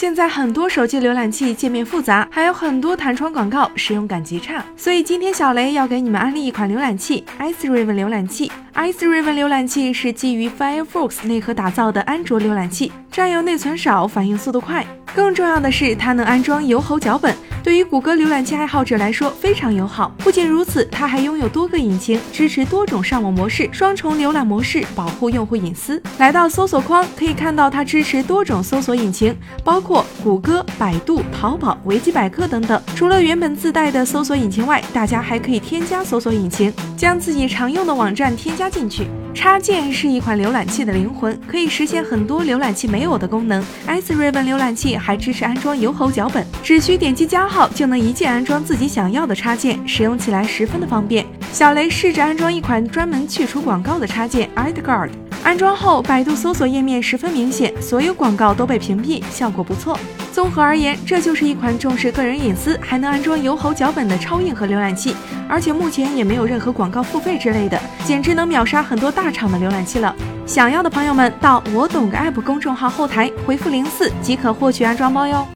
现在很多手机浏览器界面复杂，还有很多弹窗广告，使用感极差。所以今天小雷要给你们安利一款浏览器，ice riven 浏览器。ice riven 浏览器是基于 Firefox 内核打造的安卓浏览器，占用内存少，反应速度快。更重要的是，它能安装有吼脚本。对于谷歌浏览器爱好者来说非常友好。不仅如此，它还拥有多个引擎，支持多种上网模式、双重浏览模式，保护用户隐私。来到搜索框，可以看到它支持多种搜索引擎，包括谷歌、百度、淘宝、维基百科等等。除了原本自带的搜索引擎外，大家还可以添加搜索引擎，将自己常用的网站添加进去。插件是一款浏览器的灵魂，可以实现很多浏览器没有的功能。iThriven 浏览器还支持安装有吼脚本，只需点击加号就能一键安装自己想要的插件，使用起来十分的方便。小雷试着安装一款专门去除广告的插件 EdGuard，安装后百度搜索页面十分明显，所有广告都被屏蔽，效果不错。综合而言，这就是一款重视个人隐私，还能安装油猴脚本的超硬核浏览器，而且目前也没有任何广告付费之类的，简直能秒杀很多大厂的浏览器了。想要的朋友们，到我懂个 app 公众号后台回复零四即可获取安装包哟。